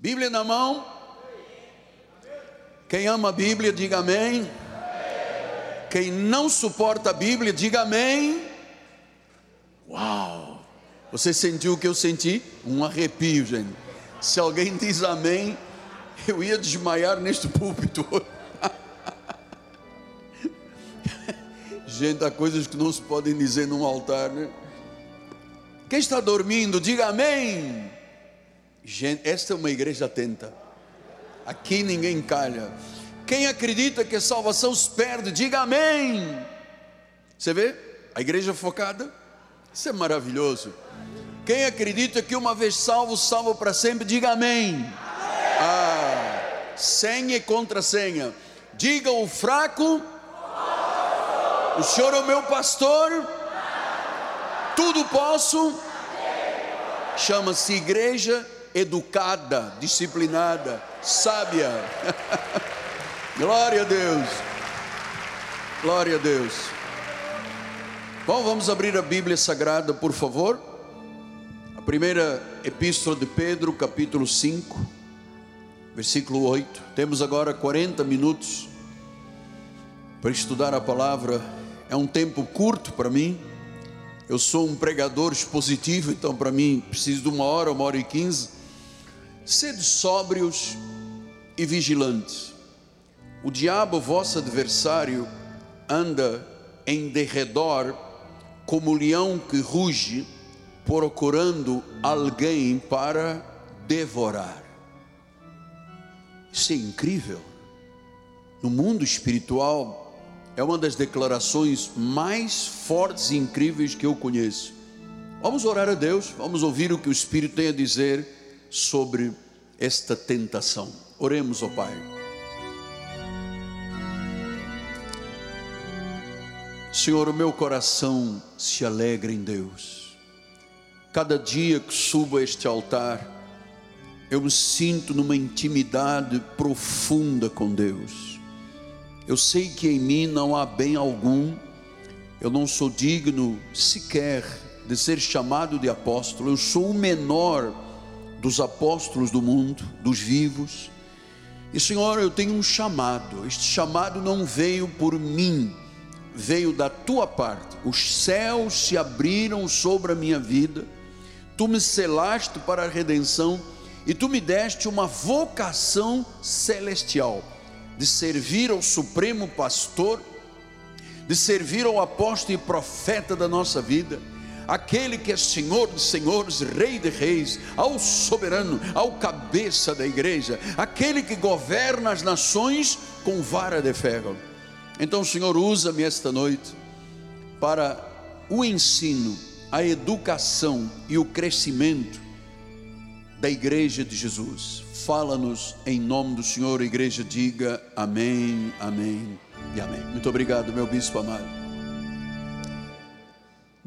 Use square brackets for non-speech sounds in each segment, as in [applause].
Bíblia na mão. Quem ama a Bíblia, diga amém. Quem não suporta a Bíblia, diga amém. Uau! Você sentiu o que eu senti? Um arrepio, gente. Se alguém diz amém, eu ia desmaiar neste púlpito. [laughs] gente, há coisas que não se podem dizer num altar, né? Quem está dormindo, diga amém. Gente, esta é uma igreja atenta. Aqui ninguém calha. Quem acredita que a salvação se perde, diga amém. Você vê? A igreja focada. Isso é maravilhoso. Quem acredita que uma vez salvo, salvo para sempre, diga amém. Ah, senha e contrassenha. Diga o fraco. O Senhor é o meu pastor. Tudo posso. Chama-se igreja educada, disciplinada, sábia. [laughs] Glória a Deus. Glória a Deus. Bom, vamos abrir a Bíblia Sagrada, por favor. A primeira epístola de Pedro, capítulo 5, versículo 8. Temos agora 40 minutos para estudar a palavra. É um tempo curto para mim. Eu sou um pregador expositivo, então para mim preciso de uma hora, uma hora e quinze. Sede sóbrios e vigilantes. O diabo, vosso adversário, anda em derredor como leão que ruge, procurando alguém para devorar. Isso é incrível. No mundo espiritual, é uma das declarações mais fortes e incríveis que eu conheço. Vamos orar a Deus, vamos ouvir o que o Espírito tem a dizer sobre esta tentação. Oremos, ó Pai. Senhor, o meu coração se alegra em Deus. Cada dia que subo a este altar, eu me sinto numa intimidade profunda com Deus. Eu sei que em mim não há bem algum, eu não sou digno sequer de ser chamado de apóstolo, eu sou o menor dos apóstolos do mundo, dos vivos. E Senhor, eu tenho um chamado, este chamado não veio por mim, veio da tua parte. Os céus se abriram sobre a minha vida, tu me selaste para a redenção e tu me deste uma vocação celestial de servir ao Supremo Pastor, de servir ao apóstolo e profeta da nossa vida aquele que é Senhor de senhores, Rei de reis, ao soberano, ao cabeça da igreja, aquele que governa as nações com vara de ferro. Então, Senhor, usa-me esta noite para o ensino, a educação e o crescimento da igreja de Jesus. Fala-nos em nome do Senhor, a igreja diga amém, amém e amém. Muito obrigado, meu bispo amado.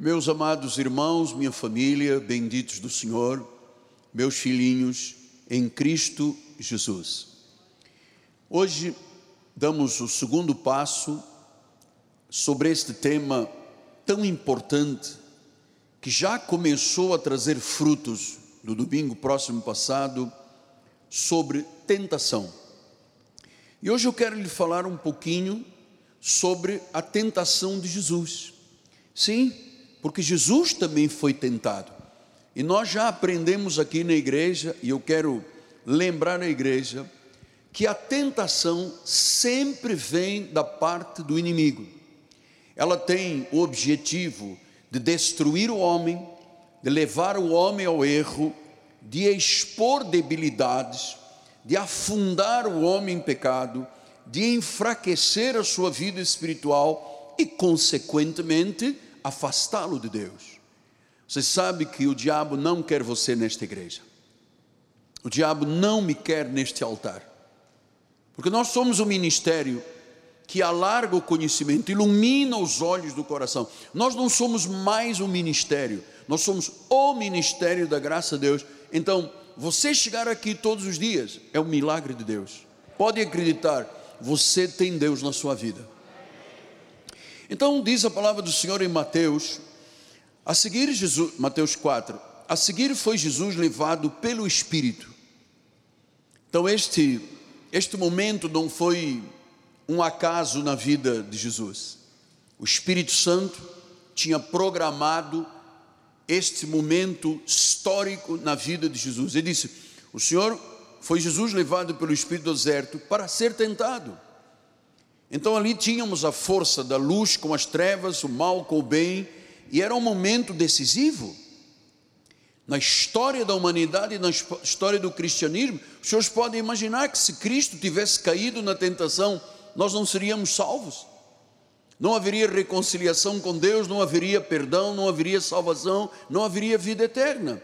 Meus amados irmãos, minha família, benditos do Senhor, meus filhinhos em Cristo Jesus. Hoje damos o segundo passo sobre este tema tão importante que já começou a trazer frutos no domingo próximo passado sobre tentação. E hoje eu quero lhe falar um pouquinho sobre a tentação de Jesus. Sim, porque Jesus também foi tentado. E nós já aprendemos aqui na igreja, e eu quero lembrar na igreja, que a tentação sempre vem da parte do inimigo. Ela tem o objetivo de destruir o homem, de levar o homem ao erro, de expor debilidades, de afundar o homem em pecado, de enfraquecer a sua vida espiritual e, consequentemente, afastá-lo de Deus. Você sabe que o diabo não quer você nesta igreja. O diabo não me quer neste altar. Porque nós somos um ministério que alarga o conhecimento, ilumina os olhos do coração. Nós não somos mais um ministério, nós somos o ministério da graça de Deus. Então, você chegar aqui todos os dias é um milagre de Deus. Pode acreditar, você tem Deus na sua vida. Então diz a palavra do Senhor em Mateus, a seguir Jesus, Mateus 4, a seguir foi Jesus levado pelo Espírito Então, este, este momento não foi um acaso na vida de Jesus. O Espírito Santo tinha programado este momento histórico na vida de Jesus. Ele disse: O Senhor foi Jesus levado pelo Espírito do deserto para ser tentado. Então ali tínhamos a força da luz com as trevas, o mal com o bem, e era um momento decisivo. Na história da humanidade na história do cristianismo, os senhores podem imaginar que se Cristo tivesse caído na tentação, nós não seríamos salvos. Não haveria reconciliação com Deus, não haveria perdão, não haveria salvação, não haveria vida eterna.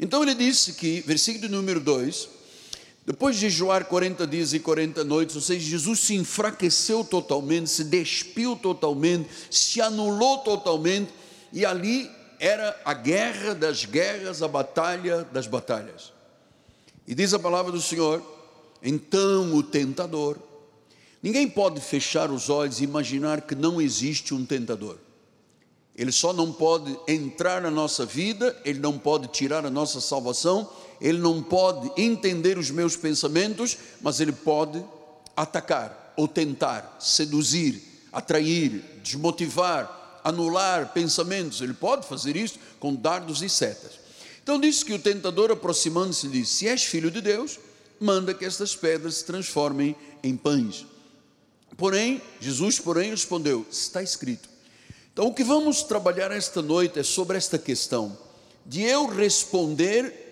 Então ele disse que, versículo número 2, depois de jejuar 40 dias e 40 noites, ou seja, Jesus se enfraqueceu totalmente, se despiu totalmente, se anulou totalmente, e ali era a guerra das guerras, a batalha das batalhas. E diz a palavra do Senhor: então o tentador, ninguém pode fechar os olhos e imaginar que não existe um tentador. Ele só não pode entrar na nossa vida, ele não pode tirar a nossa salvação, ele não pode entender os meus pensamentos, mas ele pode atacar ou tentar, seduzir, atrair, desmotivar, anular pensamentos. Ele pode fazer isso com dardos e setas. Então disse que o tentador aproximando-se disse: Se és filho de Deus, manda que estas pedras se transformem em pães. Porém, Jesus, porém, respondeu: Está escrito. Então, o que vamos trabalhar esta noite é sobre esta questão de eu responder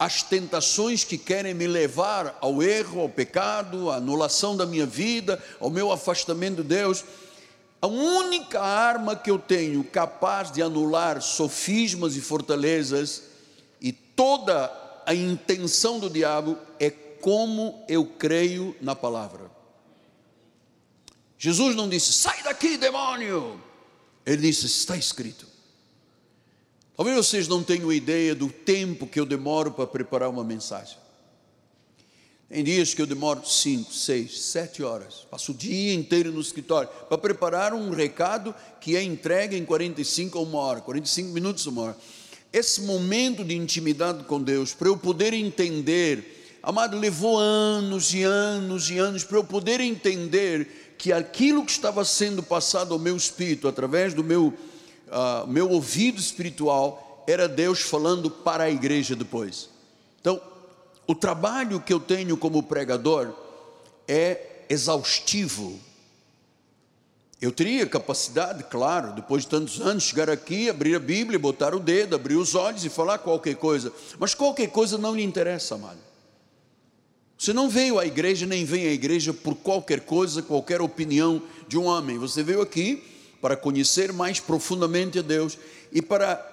as tentações que querem me levar ao erro, ao pecado, à anulação da minha vida, ao meu afastamento de Deus. A única arma que eu tenho capaz de anular sofismas e fortalezas e toda a intenção do diabo é como eu creio na palavra. Jesus não disse, sai daqui, demônio. Ele disse, está escrito. Talvez vocês não tenham ideia do tempo que eu demoro para preparar uma mensagem. Tem dias que eu demoro 5, 6, 7 horas. Passo o dia inteiro no escritório para preparar um recado que é entregue em 45 ou uma hora, 45 minutos ou uma hora. Esse momento de intimidade com Deus, para eu poder entender, amado, levou anos e anos e anos para eu poder entender que aquilo que estava sendo passado ao meu espírito através do meu uh, meu ouvido espiritual era Deus falando para a igreja depois. Então, o trabalho que eu tenho como pregador é exaustivo. Eu teria capacidade, claro, depois de tantos anos, chegar aqui, abrir a Bíblia, botar o dedo, abrir os olhos e falar qualquer coisa. Mas qualquer coisa não lhe interessa, amado. Você não veio à igreja, nem vem à igreja por qualquer coisa, qualquer opinião de um homem. Você veio aqui para conhecer mais profundamente a Deus e para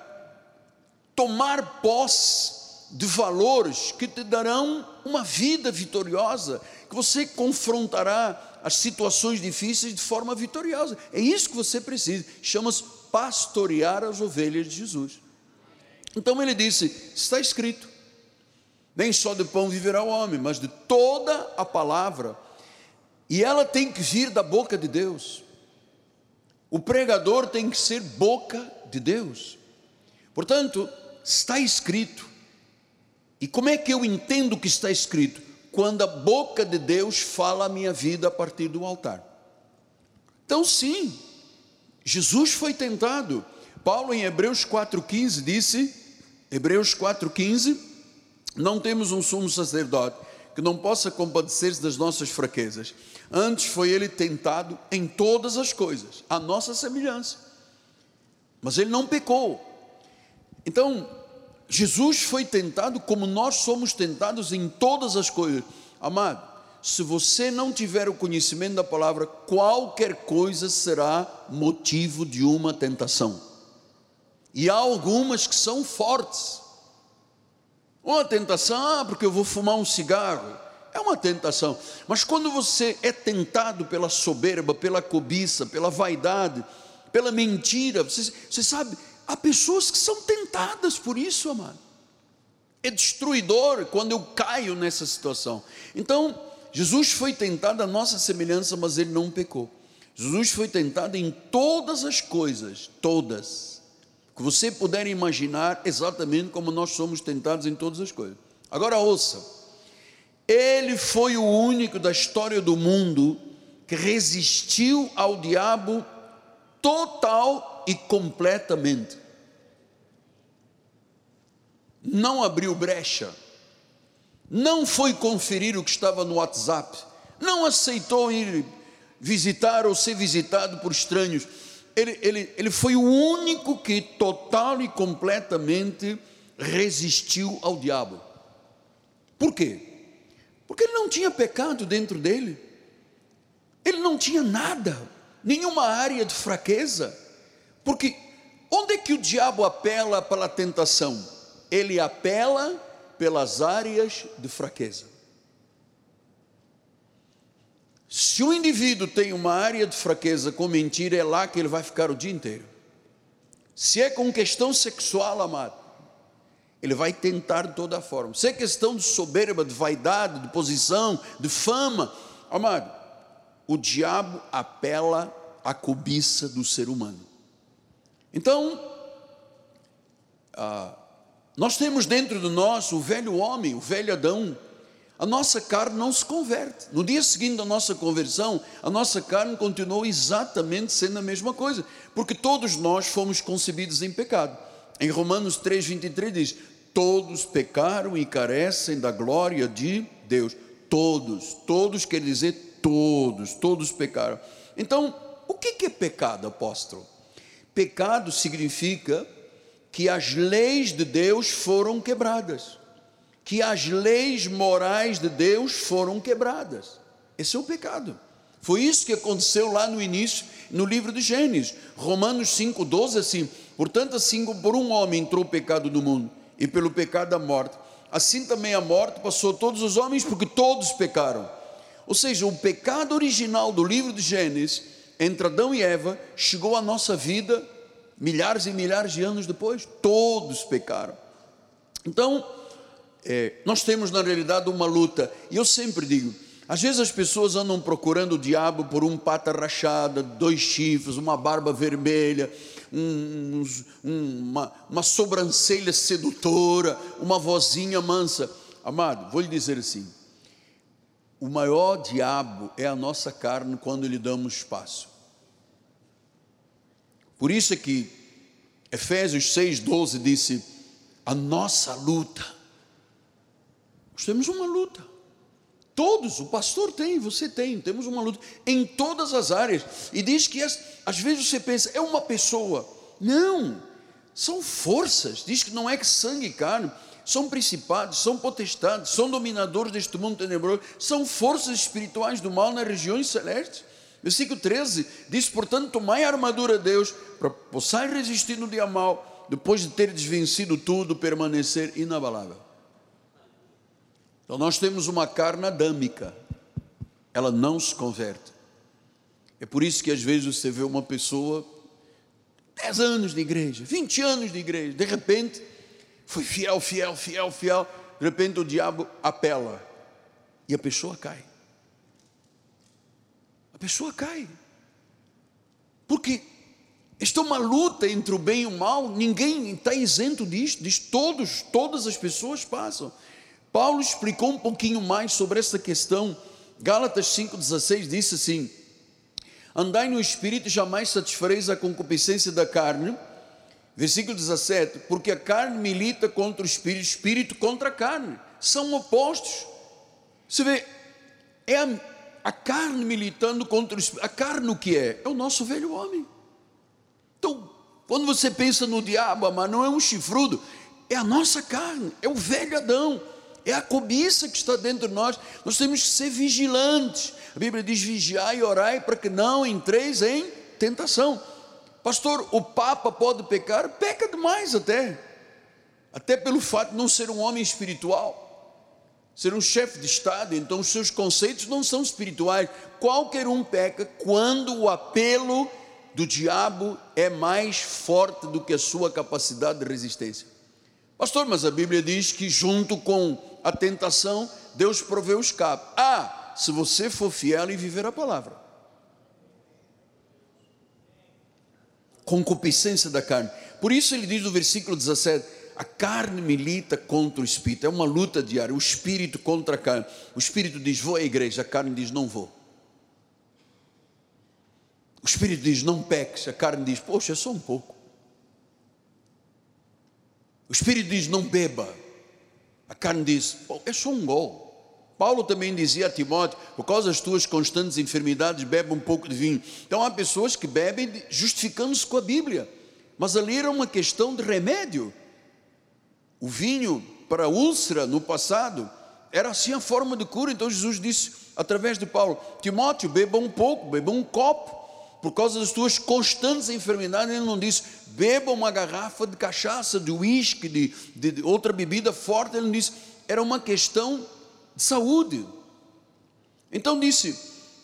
tomar posse de valores que te darão uma vida vitoriosa, que você confrontará as situações difíceis de forma vitoriosa. É isso que você precisa. Chama-se pastorear as ovelhas de Jesus. Então ele disse: está escrito, nem só de pão viverá o homem, mas de toda a palavra, e ela tem que vir da boca de Deus. O pregador tem que ser boca de Deus. Portanto, está escrito. E como é que eu entendo que está escrito? Quando a boca de Deus fala a minha vida a partir do altar. Então, sim, Jesus foi tentado. Paulo, em Hebreus 4,15, disse: Hebreus 4,15, não temos um sumo sacerdote que não possa compadecer-se das nossas fraquezas. Antes foi ele tentado em todas as coisas, a nossa semelhança. Mas ele não pecou. Então, Jesus foi tentado como nós somos tentados em todas as coisas. Amado, se você não tiver o conhecimento da palavra, qualquer coisa será motivo de uma tentação. E há algumas que são fortes. Uma tentação, ah, porque eu vou fumar um cigarro. É uma tentação. Mas quando você é tentado pela soberba, pela cobiça, pela vaidade, pela mentira, você, você sabe, há pessoas que são tentadas por isso, amado. É destruidor quando eu caio nessa situação. Então, Jesus foi tentado à nossa semelhança, mas ele não pecou. Jesus foi tentado em todas as coisas, todas que você puder imaginar exatamente como nós somos tentados em todas as coisas. Agora ouça, Ele foi o único da história do mundo que resistiu ao diabo total e completamente. Não abriu brecha, não foi conferir o que estava no WhatsApp, não aceitou ir visitar ou ser visitado por estranhos. Ele, ele, ele foi o único que total e completamente resistiu ao diabo. Por quê? Porque ele não tinha pecado dentro dele, ele não tinha nada, nenhuma área de fraqueza. Porque onde é que o diabo apela para a tentação? Ele apela pelas áreas de fraqueza. Se o indivíduo tem uma área de fraqueza com mentira, é lá que ele vai ficar o dia inteiro. Se é com questão sexual, amado, ele vai tentar de toda forma. Se é questão de soberba, de vaidade, de posição, de fama, amado, o diabo apela à cobiça do ser humano. Então, ah, nós temos dentro de nós o velho homem, o velho Adão, a nossa carne não se converte. No dia seguinte da nossa conversão, a nossa carne continuou exatamente sendo a mesma coisa, porque todos nós fomos concebidos em pecado. Em Romanos 3,23 diz: Todos pecaram e carecem da glória de Deus. Todos, todos quer dizer todos, todos pecaram. Então, o que é pecado, apóstolo? Pecado significa que as leis de Deus foram quebradas que as leis morais de Deus foram quebradas. Esse é o pecado. Foi isso que aconteceu lá no início, no livro de Gênesis. Romanos 5,12 assim, portanto, assim como por um homem entrou o pecado no mundo, e pelo pecado a morte, assim também a morte passou a todos os homens, porque todos pecaram. Ou seja, o pecado original do livro de Gênesis, entre Adão e Eva, chegou à nossa vida milhares e milhares de anos depois. Todos pecaram. Então, é, nós temos na realidade uma luta, e eu sempre digo: às vezes as pessoas andam procurando o diabo por um pata rachada, dois chifres, uma barba vermelha, um, um, uma, uma sobrancelha sedutora, uma vozinha mansa. Amado, vou lhe dizer assim: o maior diabo é a nossa carne quando lhe damos espaço. Por isso é que Efésios 6,12 disse: a nossa luta nós temos uma luta. Todos, o pastor tem, você tem, temos uma luta em todas as áreas. E diz que às vezes você pensa, é uma pessoa. Não, são forças. Diz que não é que sangue e carne, são principados, são potestades, são dominadores deste mundo tenebroso, são forças espirituais do mal nas regiões celestes. Versículo 13 diz: Portanto, tomai a armadura de Deus para possais resistir no dia mal, depois de ter desvencido tudo, permanecer inabalável. Então nós temos uma carne adâmica, ela não se converte. É por isso que às vezes você vê uma pessoa, 10 anos de igreja, 20 anos de igreja, de repente, foi fiel, fiel, fiel, fiel, de repente o diabo apela e a pessoa cai. A pessoa cai. Porque esta é uma luta entre o bem e o mal, ninguém está isento disto, diz todos, todas as pessoas passam. Paulo explicou um pouquinho mais sobre essa questão. Gálatas 5,16 disse assim: Andai no espírito jamais satisfareis a concupiscência da carne. Versículo 17: Porque a carne milita contra o espírito, o espírito contra a carne, são opostos. Você vê, é a, a carne militando contra o espírito. A carne o que é? É o nosso velho homem. Então, quando você pensa no diabo, mas não é um chifrudo, é a nossa carne, é o velho Adão é a cobiça que está dentro de nós. Nós temos que ser vigilantes. A Bíblia diz: vigiai e orai para que não entreis em tentação. Pastor, o Papa pode pecar? Peca demais até. Até pelo fato de não ser um homem espiritual ser um chefe de Estado, então os seus conceitos não são espirituais. Qualquer um peca quando o apelo do diabo é mais forte do que a sua capacidade de resistência. Pastor, mas a Bíblia diz que junto com a tentação, Deus proveu o escape. Ah, se você for fiel e viver a palavra. Concupiscência da carne. Por isso ele diz no versículo 17: a carne milita contra o espírito, é uma luta diária, o espírito contra a carne. O espírito diz: vou à igreja, a carne diz: não vou. O espírito diz: não peques, a carne diz: poxa, é só um pouco. O espírito diz: não beba, a carne diz: é só um gol. Paulo também dizia a Timóteo: por causa das tuas constantes enfermidades, bebe um pouco de vinho. Então há pessoas que bebem justificando-se com a Bíblia, mas ali era uma questão de remédio. O vinho para úlcera no passado era assim a forma de cura. Então Jesus disse através de Paulo: Timóteo, beba um pouco, beba um copo, por causa das tuas constantes enfermidades. Ele não disse: beba uma garrafa de cachaça, de uísque, de, de outra bebida forte. Ele não disse: era uma questão de saúde. Então disse: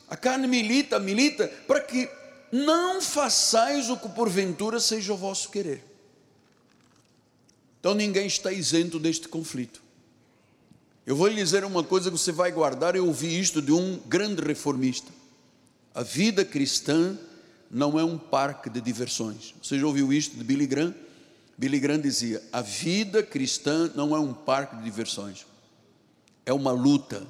a carne milita, milita, para que não façais o que porventura seja o vosso querer. Então ninguém está isento deste conflito. Eu vou lhe dizer uma coisa que você vai guardar. Eu ouvi isto de um grande reformista. A vida cristã não é um parque de diversões. Você já ouviu isto de Billy Graham? Billy Graham dizia: a vida cristã não é um parque de diversões é uma luta.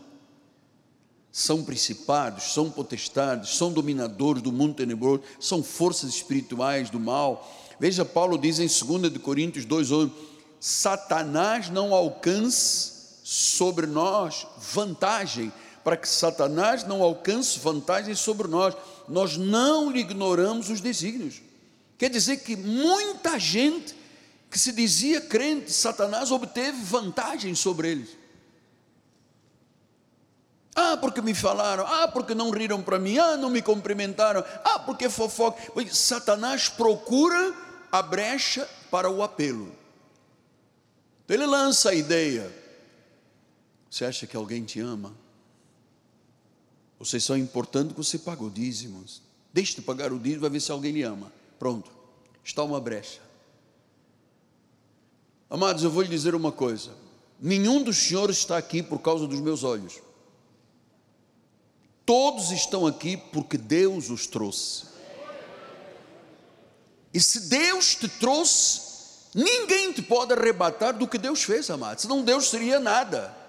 São principados, são potestades, são dominadores do mundo tenebroso, são forças espirituais do mal. Veja, Paulo diz em 2 Coríntios 2,8: Satanás não alcance sobre nós vantagem, para que Satanás não alcance vantagem sobre nós, nós não lhe ignoramos os desígnios. Quer dizer que muita gente que se dizia crente, Satanás obteve vantagem sobre eles. Ah, porque me falaram. Ah, porque não riram para mim. Ah, não me cumprimentaram. Ah, porque fofoca. Satanás procura a brecha para o apelo. Então ele lança a ideia. Você acha que alguém te ama? Você só é importante que você paga o dízimos. Deixe de pagar o dízimo, vai ver se alguém lhe ama. Pronto, está uma brecha. Amados, eu vou lhe dizer uma coisa: nenhum dos senhores está aqui por causa dos meus olhos. Todos estão aqui porque Deus os trouxe. E se Deus te trouxe, ninguém te pode arrebatar do que Deus fez, amado. Senão Deus seria nada.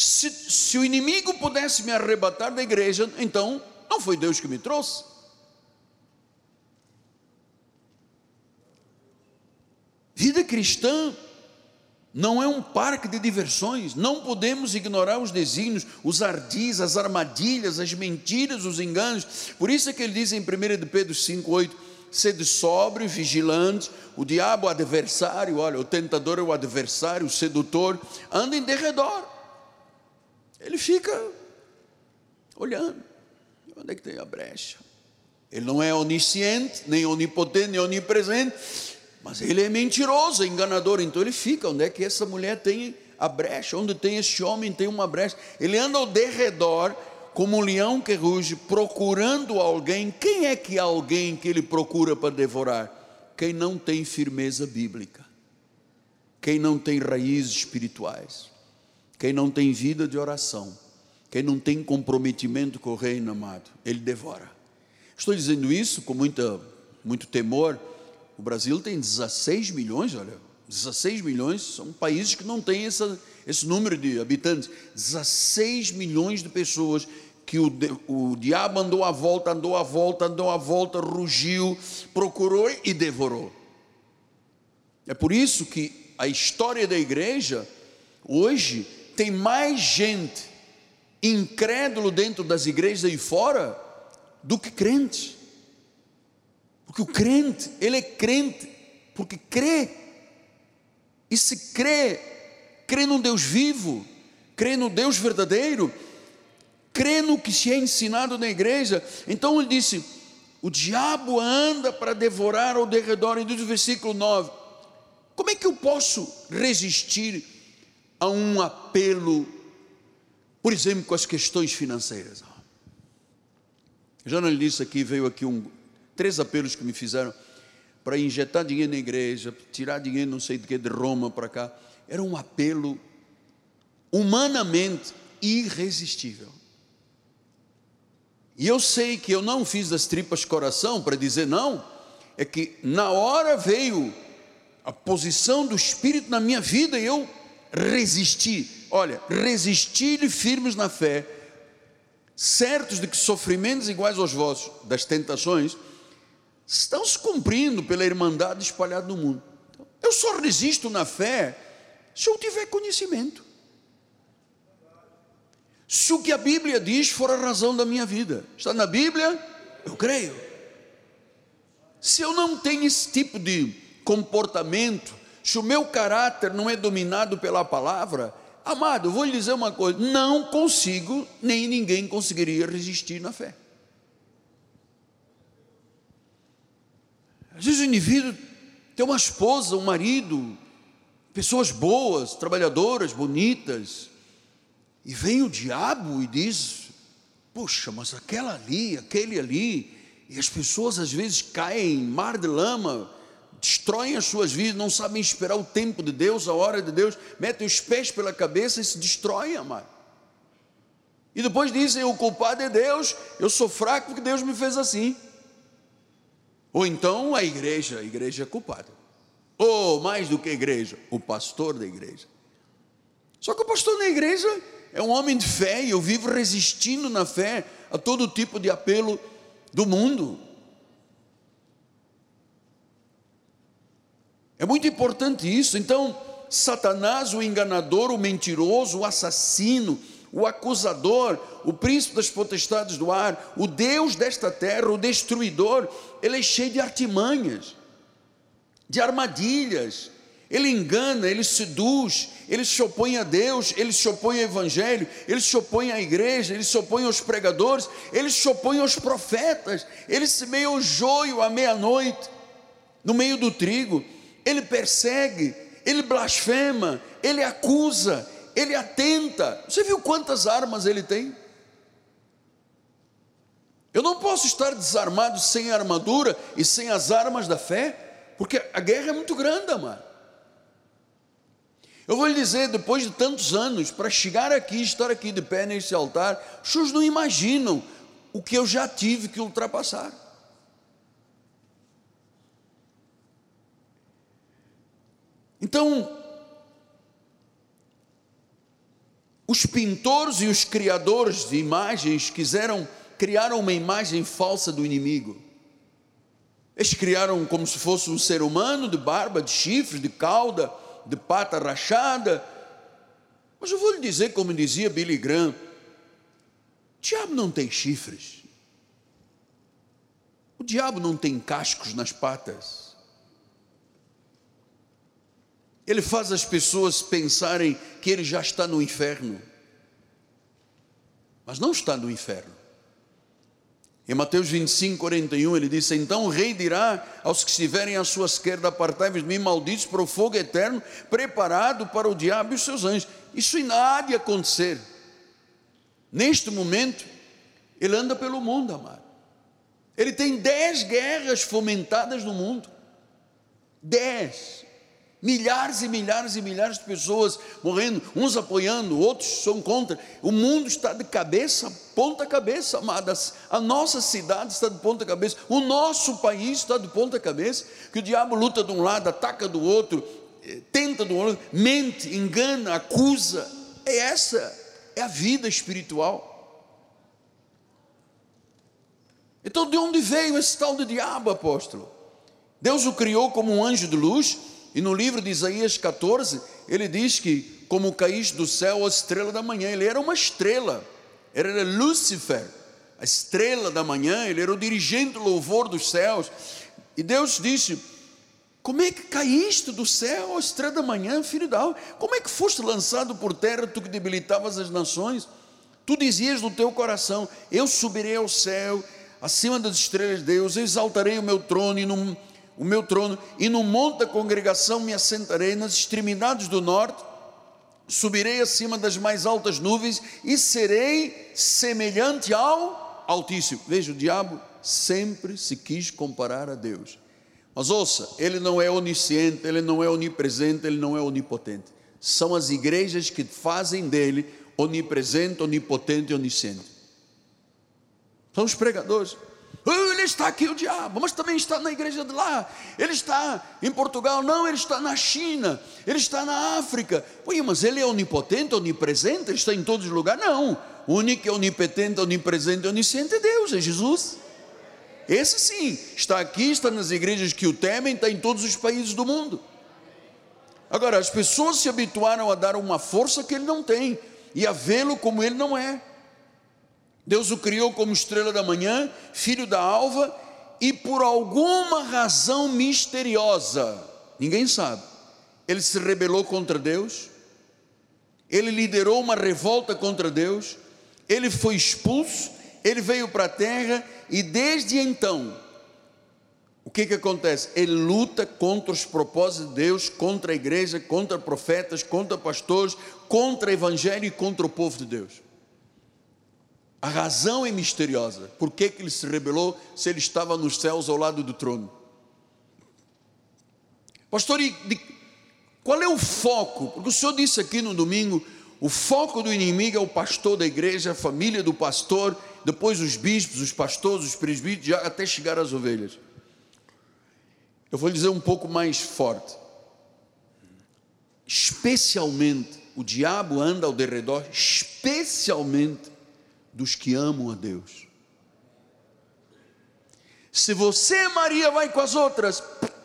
Se, se o inimigo pudesse me arrebatar da igreja, então não foi Deus que me trouxe. Vida cristã não é um parque de diversões, não podemos ignorar os desígnios, os ardis, as armadilhas, as mentiras, os enganos. Por isso é que ele diz em 1 de Pedro 5,8: sede sóbrio, vigilante, o diabo, o adversário, olha, o tentador é o adversário, o sedutor, anda em derredor. Ele fica olhando, onde é que tem a brecha? Ele não é onisciente, nem onipotente, nem onipresente, mas ele é mentiroso, é enganador, então ele fica. Onde é que essa mulher tem a brecha? Onde tem esse homem tem uma brecha? Ele anda ao derredor, como um leão que ruge, procurando alguém. Quem é que é alguém que ele procura para devorar? Quem não tem firmeza bíblica, quem não tem raízes espirituais, quem não tem vida de oração, quem não tem comprometimento com o reino amado, ele devora. Estou dizendo isso com muita, muito temor o Brasil tem 16 milhões, olha, 16 milhões, são países que não têm essa, esse número de habitantes. 16 milhões de pessoas que o, o diabo andou à volta, andou à volta, andou à volta, rugiu, procurou e devorou. É por isso que a história da igreja, hoje, tem mais gente incrédulo dentro das igrejas aí fora do que crentes. Porque o crente, ele é crente porque crê. E se crê, crê num Deus vivo, crê no Deus verdadeiro, crê no que se é ensinado na igreja. Então ele disse: o diabo anda para devorar ao derredor, e diz o versículo 9: como é que eu posso resistir a um apelo, por exemplo, com as questões financeiras? Já não lhe disse aqui, veio aqui um, três apelos que me fizeram para injetar dinheiro na igreja, tirar dinheiro não sei de que de Roma para cá. Era um apelo humanamente irresistível. E eu sei que eu não fiz das tripas coração para dizer não, é que na hora veio a posição do Espírito na minha vida e eu resisti. Olha, resisti-lhe firmes na fé, certos de que sofrimentos iguais aos vossos, das tentações, estão se cumprindo pela irmandade espalhada no mundo. Eu só resisto na fé se eu tiver conhecimento. Se o que a Bíblia diz for a razão da minha vida, está na Bíblia, eu creio. Se eu não tenho esse tipo de comportamento, se o meu caráter não é dominado pela palavra, amado, vou lhe dizer uma coisa: não consigo, nem ninguém conseguiria resistir na fé. Às vezes o indivíduo tem uma esposa, um marido, pessoas boas, trabalhadoras, bonitas, e vem o diabo e diz: Puxa, mas aquela ali, aquele ali, e as pessoas às vezes caem em mar de lama, destroem as suas vidas, não sabem esperar o tempo de Deus, a hora de Deus, metem os pés pela cabeça e se destroem, amado. E depois dizem: o culpado é Deus, eu sou fraco porque Deus me fez assim. Ou então a igreja, a igreja é culpada. Ou mais do que a igreja, o pastor da igreja. Só que o pastor da igreja é um homem de fé e eu vivo resistindo na fé a todo tipo de apelo do mundo. É muito importante isso. Então, Satanás, o enganador, o mentiroso, o assassino, o acusador, o príncipe das potestades do ar, o Deus desta terra, o destruidor, ele é cheio de artimanhas, de armadilhas. Ele engana, ele seduz, ele se opõe a Deus, ele se opõe ao Evangelho, ele se opõe à igreja, ele se opõe aos pregadores, ele se opõe aos profetas, ele se meia ao joio à meia-noite, no meio do trigo, ele persegue, ele blasfema, ele acusa, ele atenta. Você viu quantas armas ele tem? Eu não posso estar desarmado sem armadura e sem as armas da fé, porque a guerra é muito grande, amado. Eu vou lhe dizer, depois de tantos anos, para chegar aqui, estar aqui de pé nesse altar, os não imaginam o que eu já tive que ultrapassar. Então, os pintores e os criadores de imagens quiseram criar uma imagem falsa do inimigo. Eles criaram como se fosse um ser humano de barba, de chifres, de cauda, de pata rachada. Mas eu vou lhe dizer, como dizia Billy Graham, o diabo não tem chifres. O diabo não tem cascos nas patas. Ele faz as pessoas pensarem que ele já está no inferno, mas não está no inferno. Em Mateus 25, 41, ele disse: Então o rei dirá aos que estiverem à sua esquerda: Apartai-vos de mim, malditos, para o fogo eterno, preparado para o diabo e os seus anjos. Isso não há de acontecer. Neste momento, ele anda pelo mundo, amado. Ele tem dez guerras fomentadas no mundo. Dez. Milhares e milhares e milhares de pessoas morrendo, uns apoiando, outros são contra. O mundo está de cabeça, ponta cabeça, amadas. A nossa cidade está de ponta cabeça. O nosso país está de ponta cabeça. Que o diabo luta de um lado, ataca do outro, eh, tenta do outro, mente, engana, acusa. É essa, é a vida espiritual. Então, de onde veio esse tal de diabo, apóstolo? Deus o criou como um anjo de luz e no livro de Isaías 14, ele diz que, como caíste do céu a estrela da manhã, ele era uma estrela, era Lúcifer, a estrela da manhã, ele era o dirigente do louvor dos céus. E Deus disse: Como é que caíste do céu a estrela da manhã, filho da alma? Como é que foste lançado por terra, tu que debilitavas as nações? Tu dizias no teu coração: Eu subirei ao céu, acima das estrelas de Deus, exaltarei o meu trono e não o meu trono, e no monte da congregação me assentarei nas extremidades do norte, subirei acima das mais altas nuvens e serei semelhante ao Altíssimo. Veja, o diabo sempre se quis comparar a Deus. Mas ouça, ele não é onisciente, ele não é onipresente, ele não é onipotente. São as igrejas que fazem dele onipresente, onipotente e onisciente. São os pregadores. Oh, ele está aqui, o diabo, mas também está na igreja de lá. Ele está em Portugal, não, ele está na China, ele está na África. Ui, mas ele é onipotente, onipresente, ele está em todos os lugares? Não. O único é onipotente, onipresente, onisciente é Deus, é Jesus. Esse sim, está aqui, está nas igrejas que o temem, está em todos os países do mundo. Agora, as pessoas se habituaram a dar uma força que ele não tem e a vê-lo como ele não é. Deus o criou como estrela da manhã, filho da alva, e por alguma razão misteriosa, ninguém sabe, ele se rebelou contra Deus, ele liderou uma revolta contra Deus, ele foi expulso, ele veio para a terra e desde então, o que, que acontece? Ele luta contra os propósitos de Deus, contra a igreja, contra profetas, contra pastores, contra o evangelho e contra o povo de Deus. A razão é misteriosa. Por que, que ele se rebelou se ele estava nos céus ao lado do trono? Pastor, e de, qual é o foco? Porque o senhor disse aqui no domingo: o foco do inimigo é o pastor da igreja, a família do pastor, depois os bispos, os pastores, os presbíteros, até chegar às ovelhas. Eu vou dizer um pouco mais forte. Especialmente, o diabo anda ao derredor, especialmente dos que amam a Deus. Se você, Maria, vai com as outras,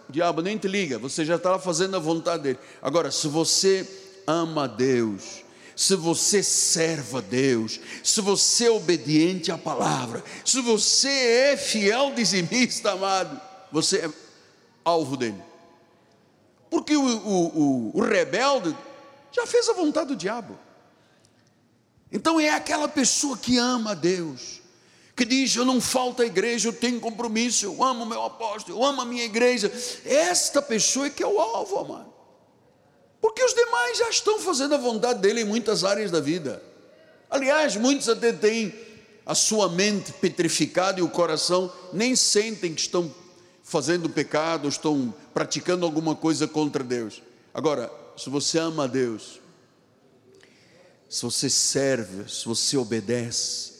diabo nem te liga, você já está fazendo a vontade dele. Agora, se você ama a Deus, se você serve a Deus, se você é obediente à palavra, se você é fiel dizimista, amado, você é alvo dele. Porque o, o, o, o rebelde já fez a vontade do diabo. Então é aquela pessoa que ama a Deus, que diz: Eu não falto à igreja, eu tenho compromisso, eu amo meu apóstolo, eu amo a minha igreja. Esta pessoa é que é o alvo, amado. Porque os demais já estão fazendo a vontade dele em muitas áreas da vida. Aliás, muitos até têm a sua mente petrificada e o coração nem sentem que estão fazendo pecado, estão praticando alguma coisa contra Deus. Agora, se você ama a Deus, se você serve, se você obedece.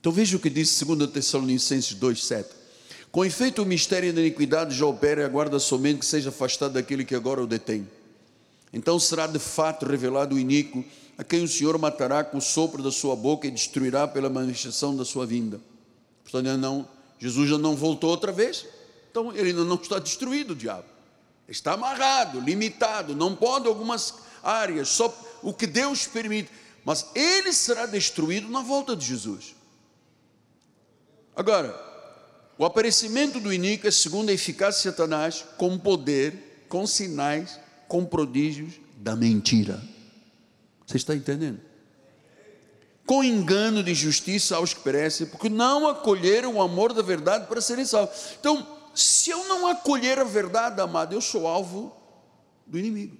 Então veja o que diz 2 Tessalonicenses 2,7. Com efeito, o mistério da iniquidade já opera e aguarda somente que seja afastado daquele que agora o detém. Então será de fato revelado o iníquo, a quem o Senhor matará com o sopro da sua boca e destruirá pela manifestação da sua vinda. Portanto, não, Jesus já não voltou outra vez, então ele ainda não está destruído, o diabo. Está amarrado, limitado, não pode algumas áreas, só o que Deus permite, mas ele será destruído na volta de Jesus. Agora, o aparecimento do iníquo é segundo a eficácia de Satanás, com poder, com sinais, com prodígios da mentira. Você está entendendo? Com engano de justiça aos que perecem, porque não acolheram o amor da verdade para serem salvos. Então, se eu não acolher a verdade, amado, eu sou alvo do inimigo.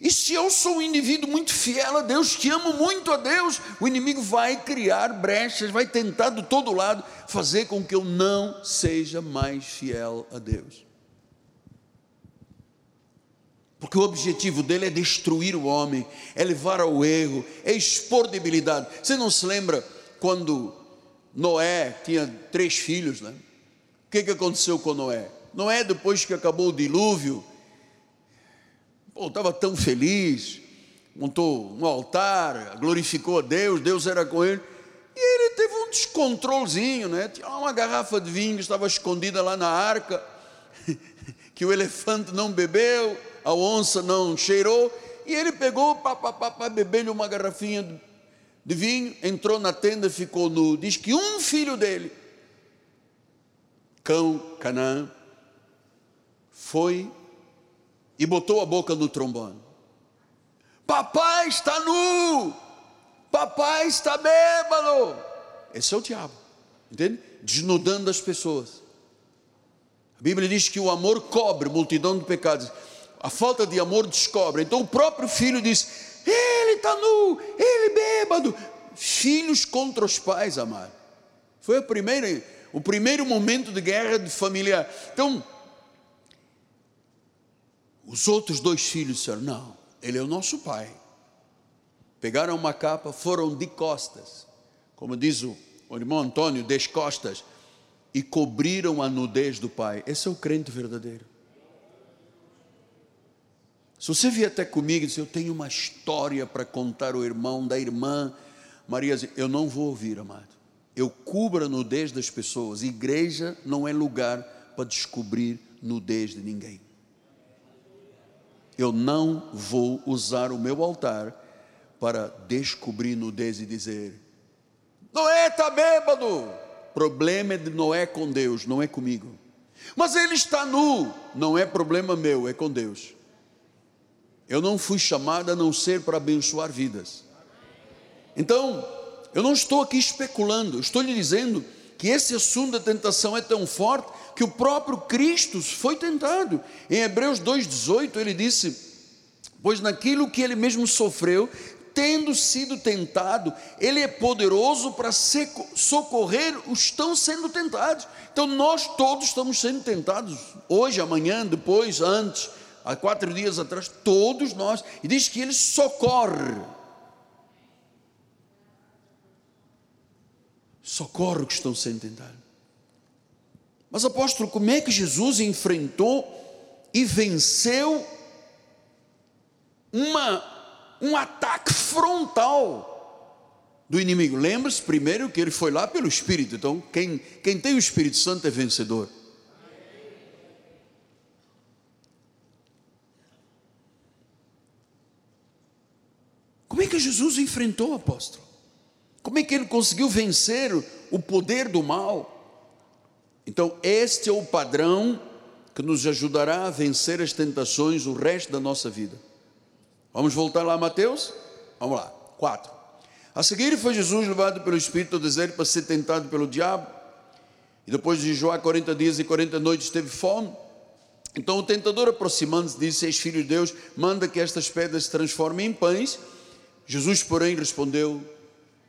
E se eu sou um indivíduo muito fiel a Deus, que amo muito a Deus, o inimigo vai criar brechas, vai tentar de todo lado fazer com que eu não seja mais fiel a Deus. Porque o objetivo dele é destruir o homem, é levar ao erro, é expor debilidade. Você não se lembra quando Noé tinha três filhos, né? Que, que aconteceu com Noé? Noé, depois que acabou o dilúvio, estava tão feliz, montou um altar, glorificou a Deus, Deus era com ele. E ele teve um descontrolezinho, né? Tinha uma garrafa de vinho estava escondida lá na arca, [laughs] que o elefante não bebeu, a onça não cheirou, e ele pegou para beber-lhe uma garrafinha de vinho, entrou na tenda, ficou nu. Diz que um filho dele, cão, Canaã, foi e botou a boca no trombone. Papai está nu, papai está bêbado. Esse é o diabo, entende? Desnudando as pessoas. A Bíblia diz que o amor cobre multidão de pecados. A falta de amor descobre. Então o próprio filho diz: Ele está nu, ele bêbado. Filhos contra os pais, amado. Foi a primeira, o primeiro momento de guerra de familiar. Então, os outros dois filhos disseram: Não, ele é o nosso pai. Pegaram uma capa, foram de costas, como diz o, o irmão Antônio, descostas, e cobriram a nudez do pai. Esse é o crente verdadeiro. Se você vier até comigo e dizer, eu tenho uma história para contar ao irmão, da irmã, Maria, eu não vou ouvir, amado. Eu cubro a nudez das pessoas. Igreja não é lugar para descobrir nudez de ninguém. Eu não vou usar o meu altar para descobrir nudez e dizer: Noé está bêbado. Problema é de Noé com Deus, não é comigo. Mas ele está nu, não é problema meu, é com Deus. Eu não fui chamado a não ser para abençoar vidas. Então, eu não estou aqui especulando, estou lhe dizendo que esse assunto da tentação é tão forte que o próprio Cristo foi tentado. Em Hebreus 2,18 ele disse: Pois naquilo que ele mesmo sofreu, tendo sido tentado, ele é poderoso para socorrer os que estão sendo tentados. Então nós todos estamos sendo tentados, hoje, amanhã, depois, antes, há quatro dias atrás, todos nós, e diz que ele socorre. Socorre os que estão sendo tentados. Mas apóstolo, como é que Jesus enfrentou e venceu uma um ataque frontal do inimigo. Lembre-se primeiro que ele foi lá pelo Espírito. Então, quem, quem tem o Espírito Santo é vencedor. Como é que Jesus enfrentou o apóstolo? Como é que ele conseguiu vencer o poder do mal? Então, este é o padrão que nos ajudará a vencer as tentações o resto da nossa vida. Vamos voltar lá Mateus? Vamos lá, 4. A seguir foi Jesus levado pelo Espírito ao deserto para ser tentado pelo diabo. E depois de jejuar 40 dias e 40 noites teve fome. Então o tentador aproximando-se disse: És filho de Deus, manda que estas pedras se transformem em pães. Jesus, porém, respondeu: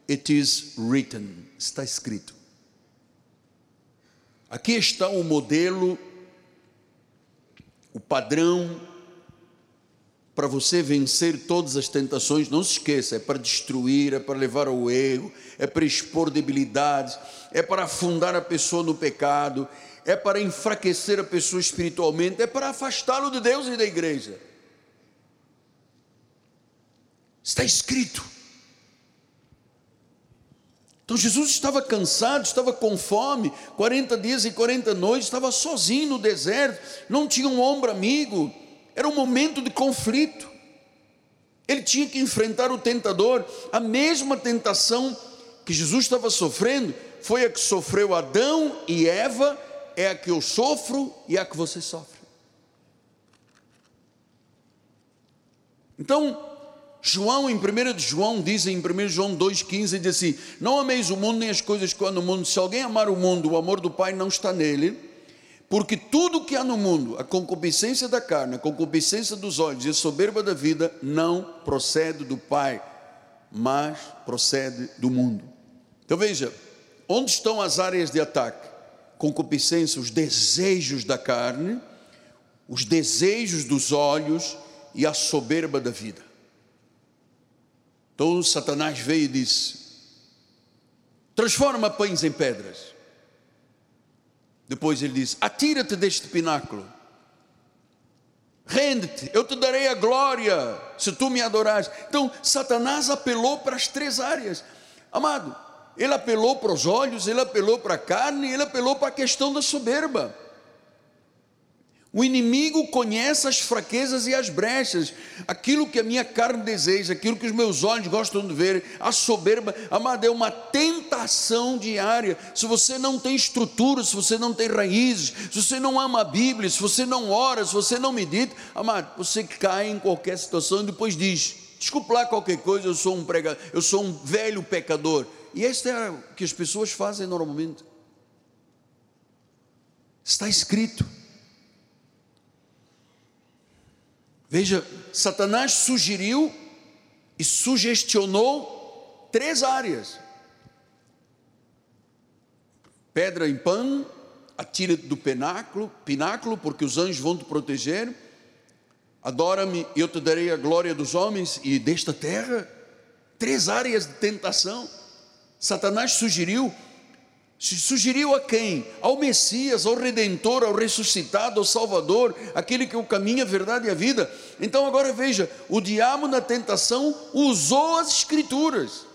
It is written, está escrito. Aqui está o modelo, o padrão para você vencer todas as tentações, não se esqueça, é para destruir, é para levar ao erro, é para expor debilidades, é para afundar a pessoa no pecado, é para enfraquecer a pessoa espiritualmente, é para afastá-lo de Deus e da igreja. Está escrito. Então Jesus estava cansado, estava com fome, 40 dias e 40 noites, estava sozinho no deserto, não tinha um ombro amigo, era um momento de conflito. Ele tinha que enfrentar o tentador. A mesma tentação que Jesus estava sofrendo foi a que sofreu Adão e Eva, é a que eu sofro e é a que você sofre. Então, João, em 1 João, diz em 1 João 2,15, diz assim: Não ameis o mundo nem as coisas que há no mundo. Se alguém amar o mundo, o amor do Pai não está nele. Porque tudo que há no mundo, a concupiscência da carne, a concupiscência dos olhos e a soberba da vida, não procede do Pai, mas procede do mundo. Então veja, onde estão as áreas de ataque? Concupiscência, os desejos da carne, os desejos dos olhos e a soberba da vida. Então Satanás veio e disse: transforma pães em pedras. Depois ele diz: Atira-te deste pináculo, rende-te, eu te darei a glória se tu me adorares. Então, Satanás apelou para as três áreas, amado. Ele apelou para os olhos, ele apelou para a carne, ele apelou para a questão da soberba. O inimigo conhece as fraquezas e as brechas, aquilo que a minha carne deseja, aquilo que os meus olhos gostam de ver, a soberba, amado, é uma tentação diária. Se você não tem estrutura, se você não tem raízes, se você não ama a Bíblia, se você não ora, se você não medita, amado, você cai em qualquer situação e depois diz: desculpa lá qualquer coisa, eu sou um pregador, eu sou um velho pecador. E este é o que as pessoas fazem normalmente. Está escrito. Veja, Satanás sugeriu e sugestionou três áreas: pedra em pano, atira do pináculo, pináculo, porque os anjos vão te proteger. Adora-me e eu te darei a glória dos homens e desta terra. Três áreas de tentação. Satanás sugeriu Sugeriu a quem? Ao Messias, ao Redentor, ao ressuscitado, ao Salvador, aquele que é o caminho, a verdade e a vida. Então agora veja: o diabo na tentação usou as Escrituras.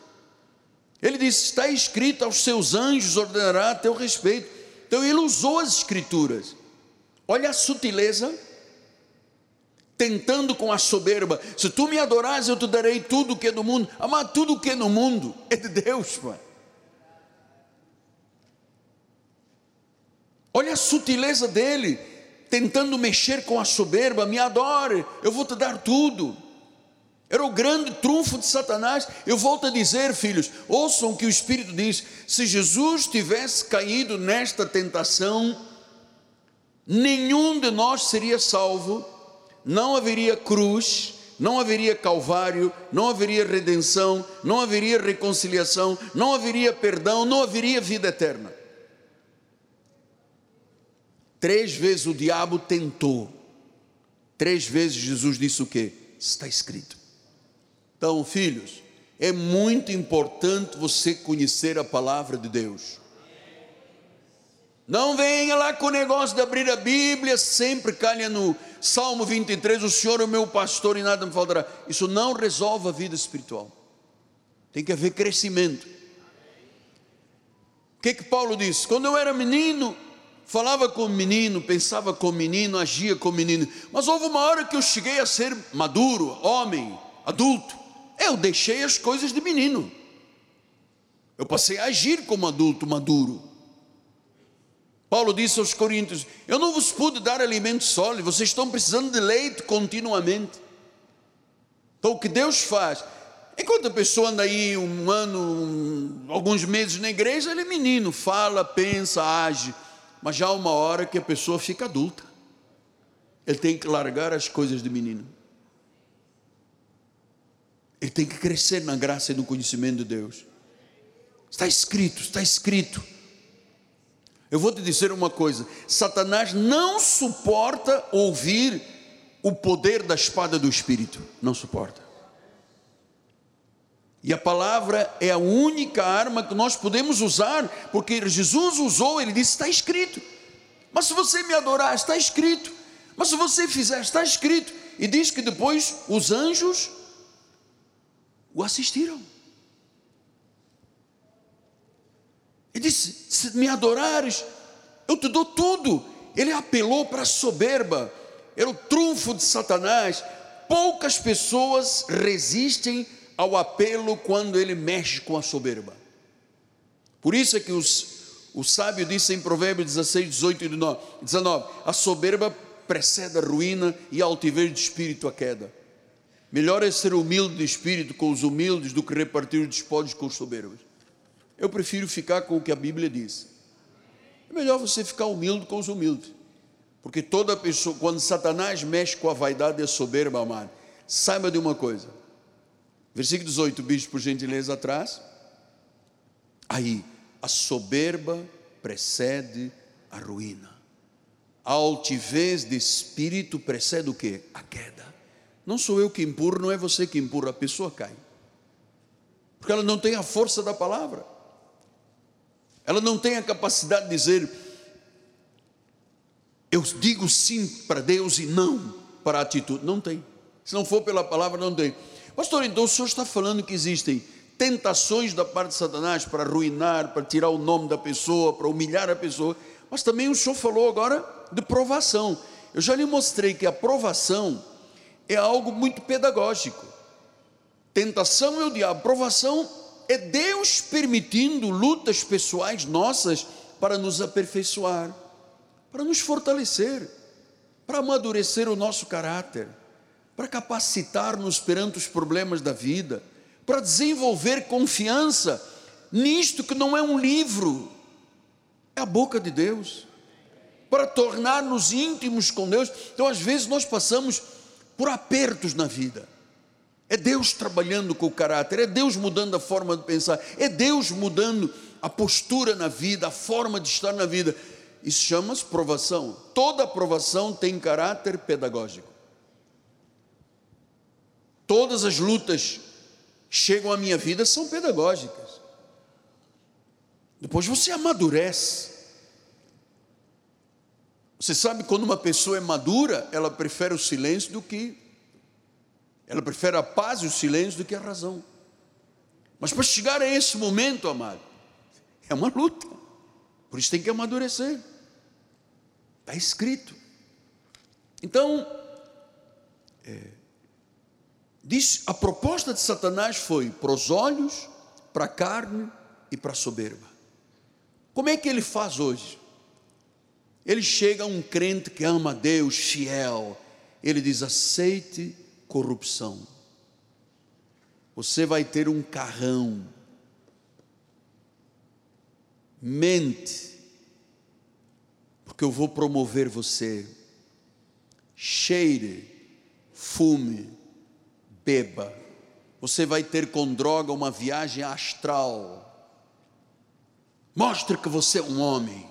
Ele disse: está escrito, aos seus anjos ordenará a teu respeito. Então ele usou as Escrituras. Olha a sutileza, tentando com a soberba: se tu me adorares, eu te darei tudo o que é do mundo. Amar tudo o que é no mundo é de Deus, Pai. Olha a sutileza dele, tentando mexer com a soberba, me adore, eu vou te dar tudo. Era o grande trunfo de Satanás. Eu volto a dizer, filhos, ouçam o que o Espírito diz: se Jesus tivesse caído nesta tentação, nenhum de nós seria salvo, não haveria cruz, não haveria calvário, não haveria redenção, não haveria reconciliação, não haveria perdão, não haveria vida eterna. Três vezes o diabo tentou. Três vezes Jesus disse o que? Está escrito. Então, filhos, é muito importante você conhecer a palavra de Deus. Não venha lá com o negócio de abrir a Bíblia, sempre calha no Salmo 23, o Senhor é o meu pastor e nada me faltará. Isso não resolve a vida espiritual. Tem que haver crescimento. O que que Paulo disse? Quando eu era menino, falava com o menino, pensava com o menino, agia com o menino. Mas houve uma hora que eu cheguei a ser maduro, homem, adulto. Eu deixei as coisas de menino. Eu passei a agir como adulto maduro. Paulo disse aos Coríntios: Eu não vos pude dar alimento sólido, vocês estão precisando de leite continuamente. Então o que Deus faz? Enquanto a pessoa anda aí um ano, um, alguns meses na igreja, ele é menino, fala, pensa, age mas já há uma hora que a pessoa fica adulta. Ele tem que largar as coisas de menino. Ele tem que crescer na graça e no conhecimento de Deus. Está escrito, está escrito. Eu vou te dizer uma coisa: Satanás não suporta ouvir o poder da espada do Espírito. Não suporta. E a palavra é a única arma que nós podemos usar, porque Jesus usou, ele disse: está escrito. Mas se você me adorar, está escrito. Mas se você fizer, está escrito. E diz que depois os anjos o assistiram. Ele disse: se me adorares, eu te dou tudo. Ele apelou para a soberba, era o trunfo de Satanás. Poucas pessoas resistem ao apelo quando ele mexe com a soberba. Por isso é que os, o sábio disse em Provérbios 16, 18 e 19: a soberba precede a ruína e a altivez de espírito a queda. Melhor é ser humilde de espírito com os humildes do que repartir os despojos com os soberbos. Eu prefiro ficar com o que a Bíblia diz. É melhor você ficar humilde com os humildes. Porque toda pessoa, quando Satanás mexe com a vaidade e a soberba, amado, saiba de uma coisa: Versículo 18, bicho, por gentileza, atrás. Aí, a soberba precede a ruína. A altivez de espírito precede o que? A queda. Não sou eu que empurro, não é você que empurra, a pessoa cai. Porque ela não tem a força da palavra. Ela não tem a capacidade de dizer, eu digo sim para Deus e não para a atitude. Não tem. Se não for pela palavra, não tem. Pastor, então o senhor está falando que existem tentações da parte de Satanás para arruinar, para tirar o nome da pessoa, para humilhar a pessoa, mas também o senhor falou agora de provação. Eu já lhe mostrei que a provação é algo muito pedagógico. Tentação é o diabo, provação é Deus permitindo lutas pessoais nossas para nos aperfeiçoar, para nos fortalecer, para amadurecer o nosso caráter para capacitar-nos perante os problemas da vida, para desenvolver confiança nisto que não é um livro, é a boca de Deus, para tornar-nos íntimos com Deus. Então, às vezes, nós passamos por apertos na vida. É Deus trabalhando com o caráter, é Deus mudando a forma de pensar, é Deus mudando a postura na vida, a forma de estar na vida. Isso chama-se provação. Toda provação tem caráter pedagógico. Todas as lutas chegam à minha vida são pedagógicas. Depois você amadurece. Você sabe quando uma pessoa é madura, ela prefere o silêncio do que ela prefere a paz e o silêncio do que a razão. Mas para chegar a esse momento, amado, é uma luta. Por isso tem que amadurecer. Está escrito. Então, é, diz, a proposta de Satanás foi para os olhos, para a carne e para a soberba. Como é que ele faz hoje? Ele chega a um crente que ama a Deus, fiel. Ele diz: aceite corrupção. Você vai ter um carrão. Mente, porque eu vou promover você. Cheire, fume, beba. Você vai ter com droga uma viagem astral. Mostre que você é um homem.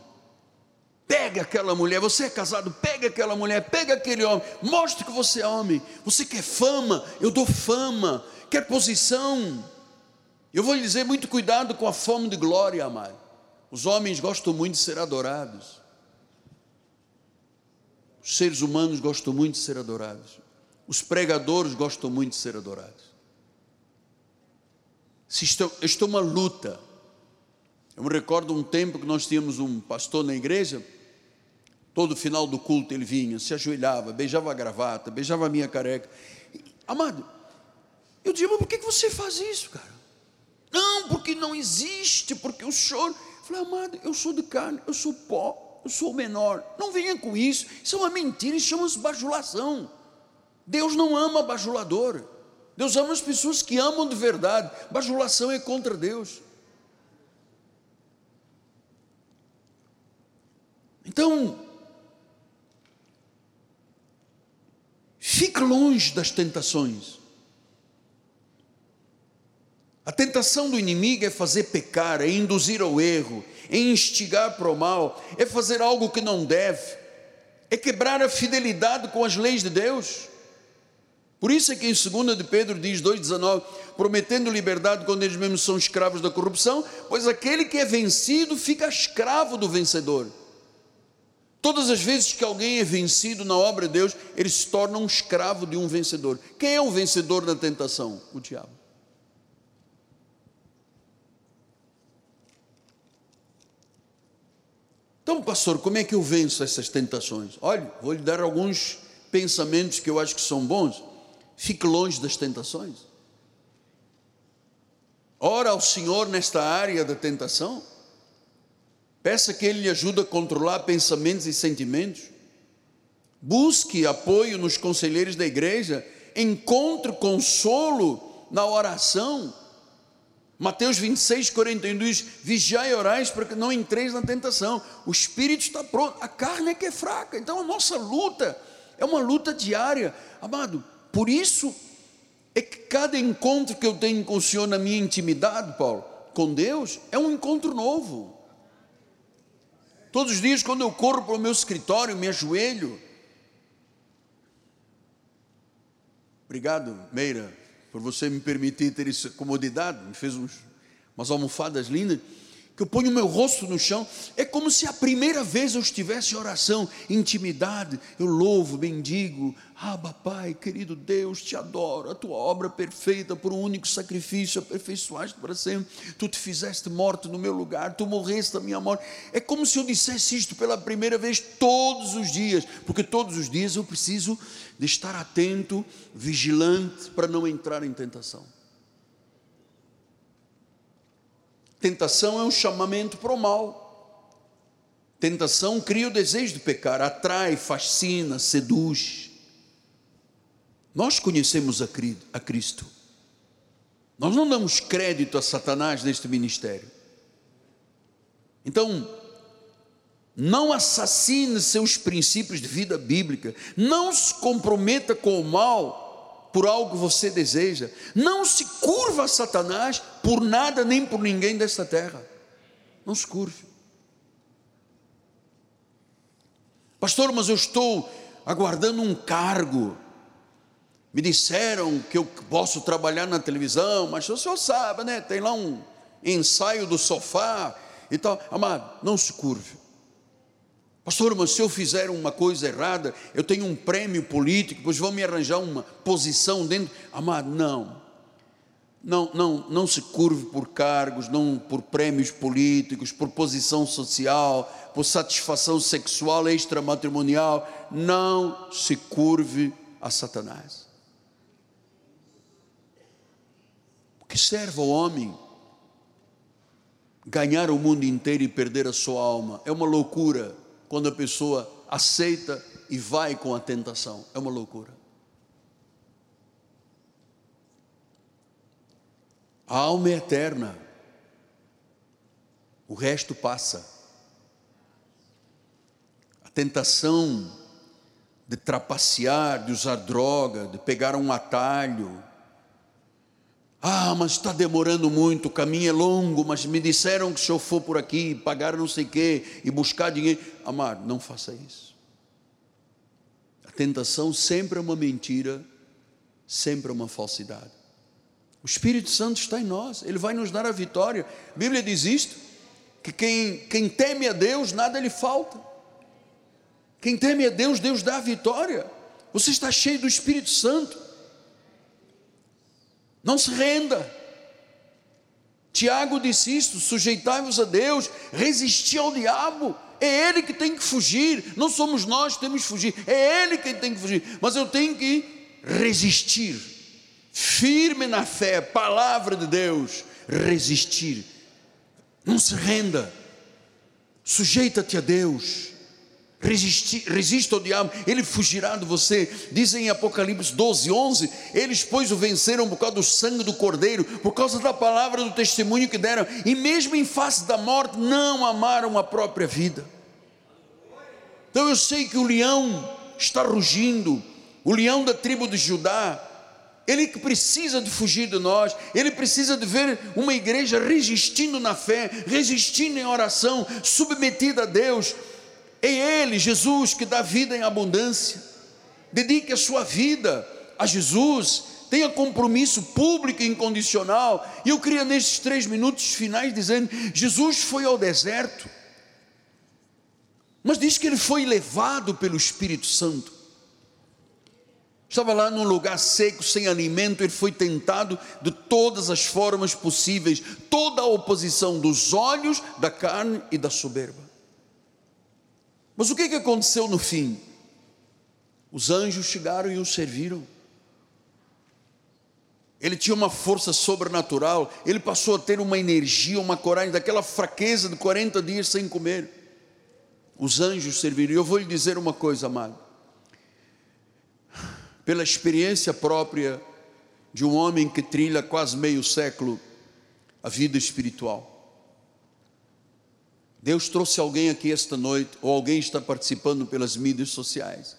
Pega aquela mulher, você é casado, pega aquela mulher, pega aquele homem, mostre que você é homem. Você quer fama, eu dou fama. Quer posição, eu vou lhe dizer: muito cuidado com a fome de glória, amado. Os homens gostam muito de ser adorados. Os seres humanos gostam muito de ser adorados. Os pregadores gostam muito de ser adorados. Se isto é uma luta. Eu me recordo um tempo que nós tínhamos um pastor na igreja Todo final do culto ele vinha, se ajoelhava, beijava a gravata, beijava a minha careca. Amado, eu dizia, mas por que você faz isso, cara? Não, porque não existe, porque o choro. Eu falei, amado, eu sou de carne, eu sou pó, eu sou menor. Não venha com isso, isso é uma mentira, isso chama-se bajulação. Deus não ama bajulador. Deus ama as pessoas que amam de verdade. Bajulação é contra Deus. Então, Fique longe das tentações. A tentação do inimigo é fazer pecar, é induzir ao erro, é instigar para o mal, é fazer algo que não deve, é quebrar a fidelidade com as leis de Deus. Por isso é que em 2 de Pedro diz 2,19, prometendo liberdade quando eles mesmos são escravos da corrupção, pois aquele que é vencido fica escravo do vencedor. Todas as vezes que alguém é vencido na obra de Deus, ele se torna um escravo de um vencedor. Quem é o vencedor da tentação? O diabo. Então, pastor, como é que eu venço essas tentações? Olha, vou lhe dar alguns pensamentos que eu acho que são bons. Fique longe das tentações. Ora ao Senhor nesta área da tentação. Peça que Ele lhe ajude a controlar pensamentos e sentimentos. Busque apoio nos conselheiros da igreja. Encontre consolo na oração. Mateus 26, 41 diz: Vigiai e orais para que não entreis na tentação. O espírito está pronto, a carne é que é fraca. Então a nossa luta é uma luta diária. Amado, por isso é que cada encontro que eu tenho com o Senhor na minha intimidade, Paulo, com Deus, é um encontro novo. Todos os dias, quando eu corro para o meu escritório, me ajoelho. Obrigado, Meira, por você me permitir ter essa comodidade. Me fez uns, umas almofadas lindas que eu ponho o meu rosto no chão, é como se a primeira vez eu estivesse em oração, intimidade, eu louvo, bendigo, Abba Pai, querido Deus, te adoro, a tua obra perfeita por um único sacrifício, aperfeiçoaste para sempre, tu te fizeste morto no meu lugar, tu morreste a minha morte, é como se eu dissesse isto pela primeira vez todos os dias, porque todos os dias eu preciso de estar atento, vigilante, para não entrar em tentação. Tentação é um chamamento para o mal. Tentação cria o desejo de pecar, atrai, fascina, seduz. Nós conhecemos a Cristo. Nós não damos crédito a Satanás neste ministério. Então, não assassine seus princípios de vida bíblica, não se comprometa com o mal por algo que você deseja. Não se curva a Satanás por nada nem por ninguém desta terra. Não se curve. Pastor, mas eu estou aguardando um cargo. Me disseram que eu posso trabalhar na televisão, mas o senhor sabe, né? Tem lá um ensaio do sofá Então, amado, não se curve. Pastor, mas se eu fizer uma coisa errada, eu tenho um prêmio político, pois vão me arranjar uma posição dentro. Amado, não. Não, não, não se curve por cargos, não por prêmios políticos, por posição social, por satisfação sexual extramatrimonial. Não se curve a Satanás. O que serve ao homem ganhar o mundo inteiro e perder a sua alma? É uma loucura quando a pessoa aceita e vai com a tentação. É uma loucura. A alma é eterna, o resto passa. A tentação de trapacear, de usar droga, de pegar um atalho. Ah, mas está demorando muito, o caminho é longo, mas me disseram que se eu for por aqui, pagar não sei o quê e buscar dinheiro. Amado, não faça isso. A tentação sempre é uma mentira, sempre é uma falsidade. O Espírito Santo está em nós, ele vai nos dar a vitória. A Bíblia diz isto: que quem, quem teme a Deus, nada lhe falta. Quem teme a Deus, Deus dá a vitória. Você está cheio do Espírito Santo. Não se renda. Tiago disse isto: sujeitai-vos a Deus, resisti ao diabo. É ele que tem que fugir, não somos nós que temos que fugir, é ele que tem que fugir, mas eu tenho que resistir firme na fé, palavra de Deus, resistir. Não se renda, sujeita-te a Deus, resiste, resista ao diabo, ele fugirá de você. Dizem em Apocalipse 12, 11: Eles, pois, o venceram por causa do sangue do Cordeiro, por causa da palavra do testemunho que deram, e mesmo em face da morte, não amaram a própria vida. Então eu sei que o leão está rugindo, o leão da tribo de Judá, ele que precisa de fugir de nós, ele precisa de ver uma igreja resistindo na fé, resistindo em oração, submetida a Deus. É Ele, Jesus, que dá vida em abundância. Dedique a sua vida a Jesus, tenha compromisso público e incondicional. E eu queria, nesses três minutos finais, dizendo: Jesus foi ao deserto, mas diz que ele foi levado pelo Espírito Santo. Estava lá num lugar seco, sem alimento, ele foi tentado de todas as formas possíveis, toda a oposição dos olhos, da carne e da soberba. Mas o que, que aconteceu no fim? Os anjos chegaram e o serviram. Ele tinha uma força sobrenatural, ele passou a ter uma energia, uma coragem, daquela fraqueza de 40 dias sem comer. Os anjos serviram. E eu vou lhe dizer uma coisa, amado pela experiência própria de um homem que trilha quase meio século a vida espiritual. Deus trouxe alguém aqui esta noite, ou alguém está participando pelas mídias sociais,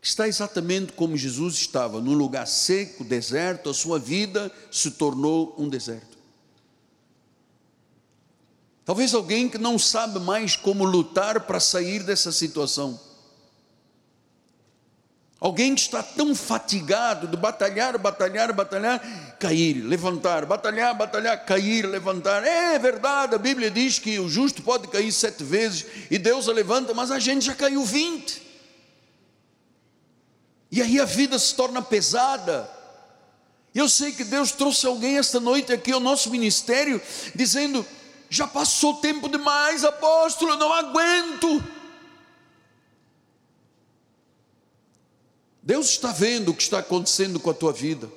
que está exatamente como Jesus estava, num lugar seco, deserto, a sua vida se tornou um deserto. Talvez alguém que não sabe mais como lutar para sair dessa situação. Alguém que está tão fatigado de batalhar, batalhar, batalhar, cair, levantar, batalhar, batalhar, cair, levantar. É verdade, a Bíblia diz que o justo pode cair sete vezes e Deus a levanta, mas a gente já caiu vinte. E aí a vida se torna pesada. Eu sei que Deus trouxe alguém esta noite aqui ao nosso ministério, dizendo: já passou tempo demais, apóstolo, eu não aguento. Deus está vendo o que está acontecendo com a tua vida.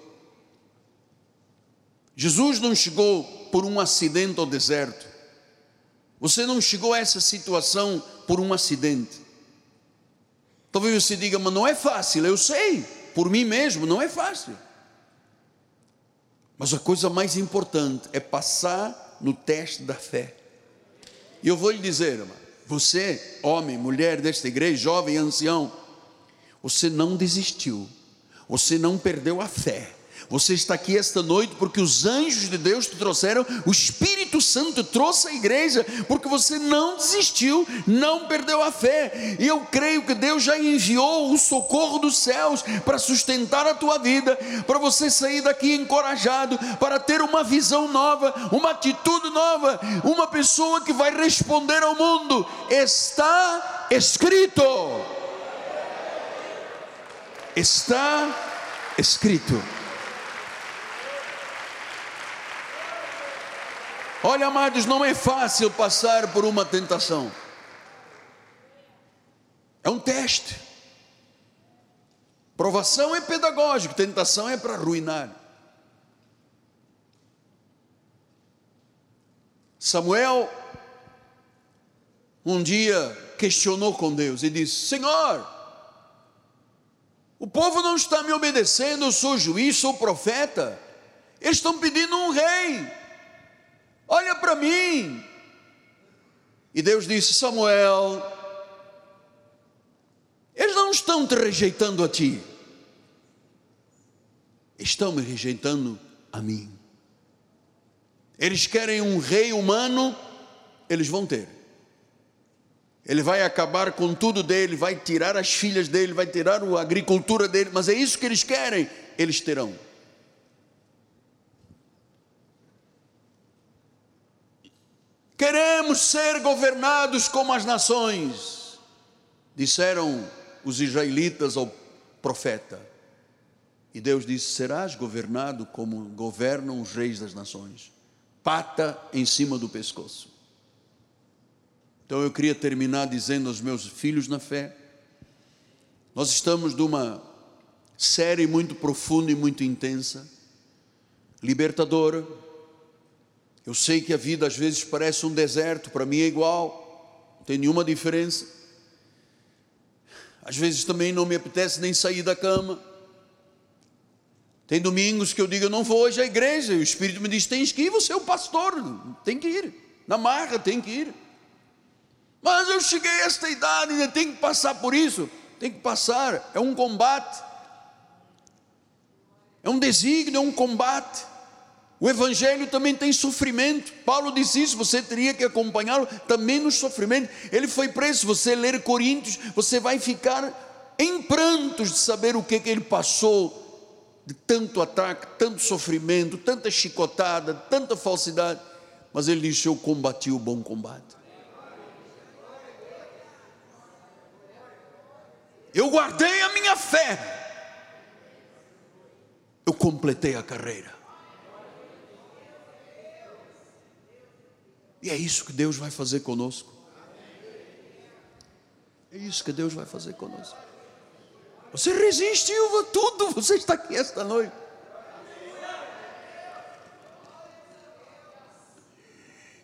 Jesus não chegou por um acidente ao deserto. Você não chegou a essa situação por um acidente. Talvez você diga, mas não é fácil, eu sei, por mim mesmo, não é fácil. Mas a coisa mais importante é passar no teste da fé. E eu vou lhe dizer, você, homem, mulher desta igreja, jovem, ancião, você não desistiu, você não perdeu a fé, Você está aqui esta noite porque os anjos de Deus te trouxeram, o Espírito Santo trouxe a igreja, porque você não desistiu, não perdeu a fé. E eu creio que Deus já enviou o socorro dos céus para sustentar a tua vida, para você sair daqui encorajado, para ter uma visão nova, uma atitude nova, uma pessoa que vai responder ao mundo. Está escrito. Está escrito. Olha, amados, não é fácil passar por uma tentação. É um teste. Provação é pedagógico, tentação é para arruinar. Samuel um dia questionou com Deus e disse: Senhor, o povo não está me obedecendo, eu sou juiz, sou profeta, eles estão pedindo um rei olha para mim. E Deus disse: Samuel, eles não estão te rejeitando a ti, estão me rejeitando a mim. Eles querem um rei humano, eles vão ter. Ele vai acabar com tudo dele, vai tirar as filhas dele, vai tirar a agricultura dele, mas é isso que eles querem, eles terão. Queremos ser governados como as nações, disseram os israelitas ao profeta. E Deus disse: Serás governado como governam os reis das nações, pata em cima do pescoço. Então eu queria terminar dizendo aos meus filhos na fé: nós estamos numa série muito profunda e muito intensa, libertadora, eu sei que a vida às vezes parece um deserto, para mim é igual, não tem nenhuma diferença. Às vezes também não me apetece nem sair da cama. Tem domingos que eu digo, eu não vou hoje à igreja, e o Espírito me diz, tens que ir, você é o pastor, tem que ir, na marra tem que ir. Mas eu cheguei a esta idade, ainda tenho que passar por isso, tem que passar, é um combate, é um desígnio, é um combate. O Evangelho também tem sofrimento. Paulo disse isso, você teria que acompanhá-lo também no sofrimento. Ele foi preso. Você ler Coríntios, você vai ficar em prantos de saber o que, que ele passou de tanto ataque, tanto sofrimento, tanta chicotada, tanta falsidade. Mas ele disse: Eu combati o bom combate. Eu guardei a minha fé. Eu completei a carreira. E é isso que Deus vai fazer conosco. É isso que Deus vai fazer conosco. Você resistiu a tudo, você está aqui esta noite.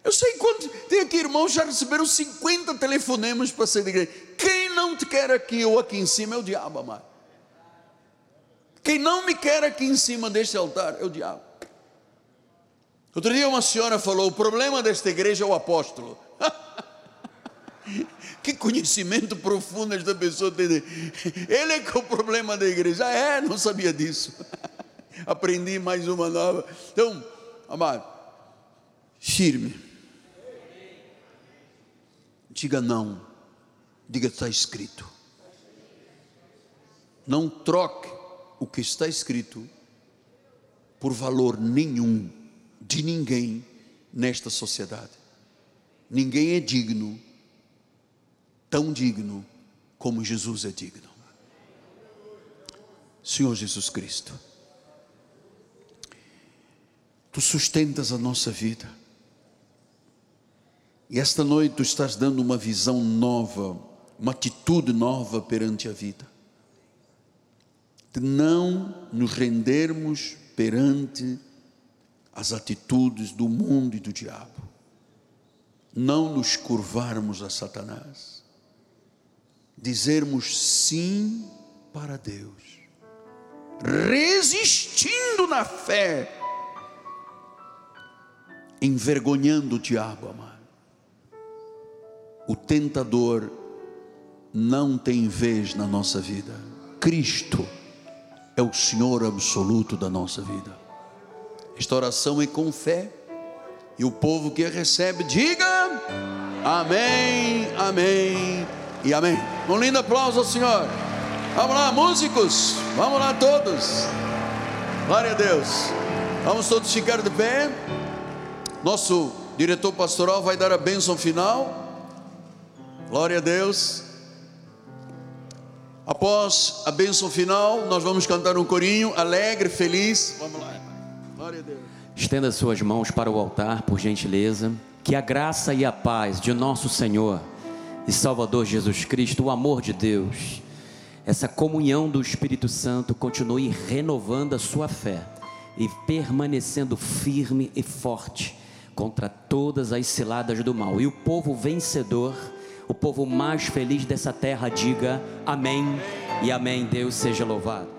Eu sei quanto. Tem aqui irmãos já receberam 50 telefonemas para ser de igreja. Quem não te quer aqui ou aqui em cima é o diabo, amado. Quem não me quer aqui em cima deste altar é o diabo. Outro dia uma senhora falou: o problema desta igreja é o apóstolo. [laughs] que conhecimento profundo esta pessoa tem. Ele é que é o problema da igreja. Ah, é, não sabia disso. [laughs] Aprendi mais uma nova. Então, amado, firme. Diga não. Diga está escrito. Não troque o que está escrito por valor nenhum de ninguém nesta sociedade. Ninguém é digno, tão digno como Jesus é digno. Senhor Jesus Cristo, Tu sustentas a nossa vida. E esta noite Tu estás dando uma visão nova, uma atitude nova perante a vida. De não nos rendermos perante as atitudes do mundo e do diabo, não nos curvarmos a Satanás, dizermos sim para Deus, resistindo na fé, envergonhando o diabo, amado. O tentador não tem vez na nossa vida. Cristo é o Senhor absoluto da nossa vida. Esta oração é com fé. E o povo que recebe, diga amém, amém e amém. Um lindo aplauso ao Senhor. Vamos lá, músicos. Vamos lá, todos. Glória a Deus. Vamos todos ficar de pé. Nosso diretor pastoral vai dar a bênção final. Glória a Deus. Após a bênção final, nós vamos cantar um corinho alegre, feliz. Vamos lá. Glória a Deus. Estenda suas mãos para o altar, por gentileza. Que a graça e a paz de nosso Senhor e Salvador Jesus Cristo, o amor de Deus, essa comunhão do Espírito Santo continue renovando a sua fé e permanecendo firme e forte contra todas as ciladas do mal. E o povo vencedor, o povo mais feliz dessa terra, diga amém e amém. Deus seja louvado.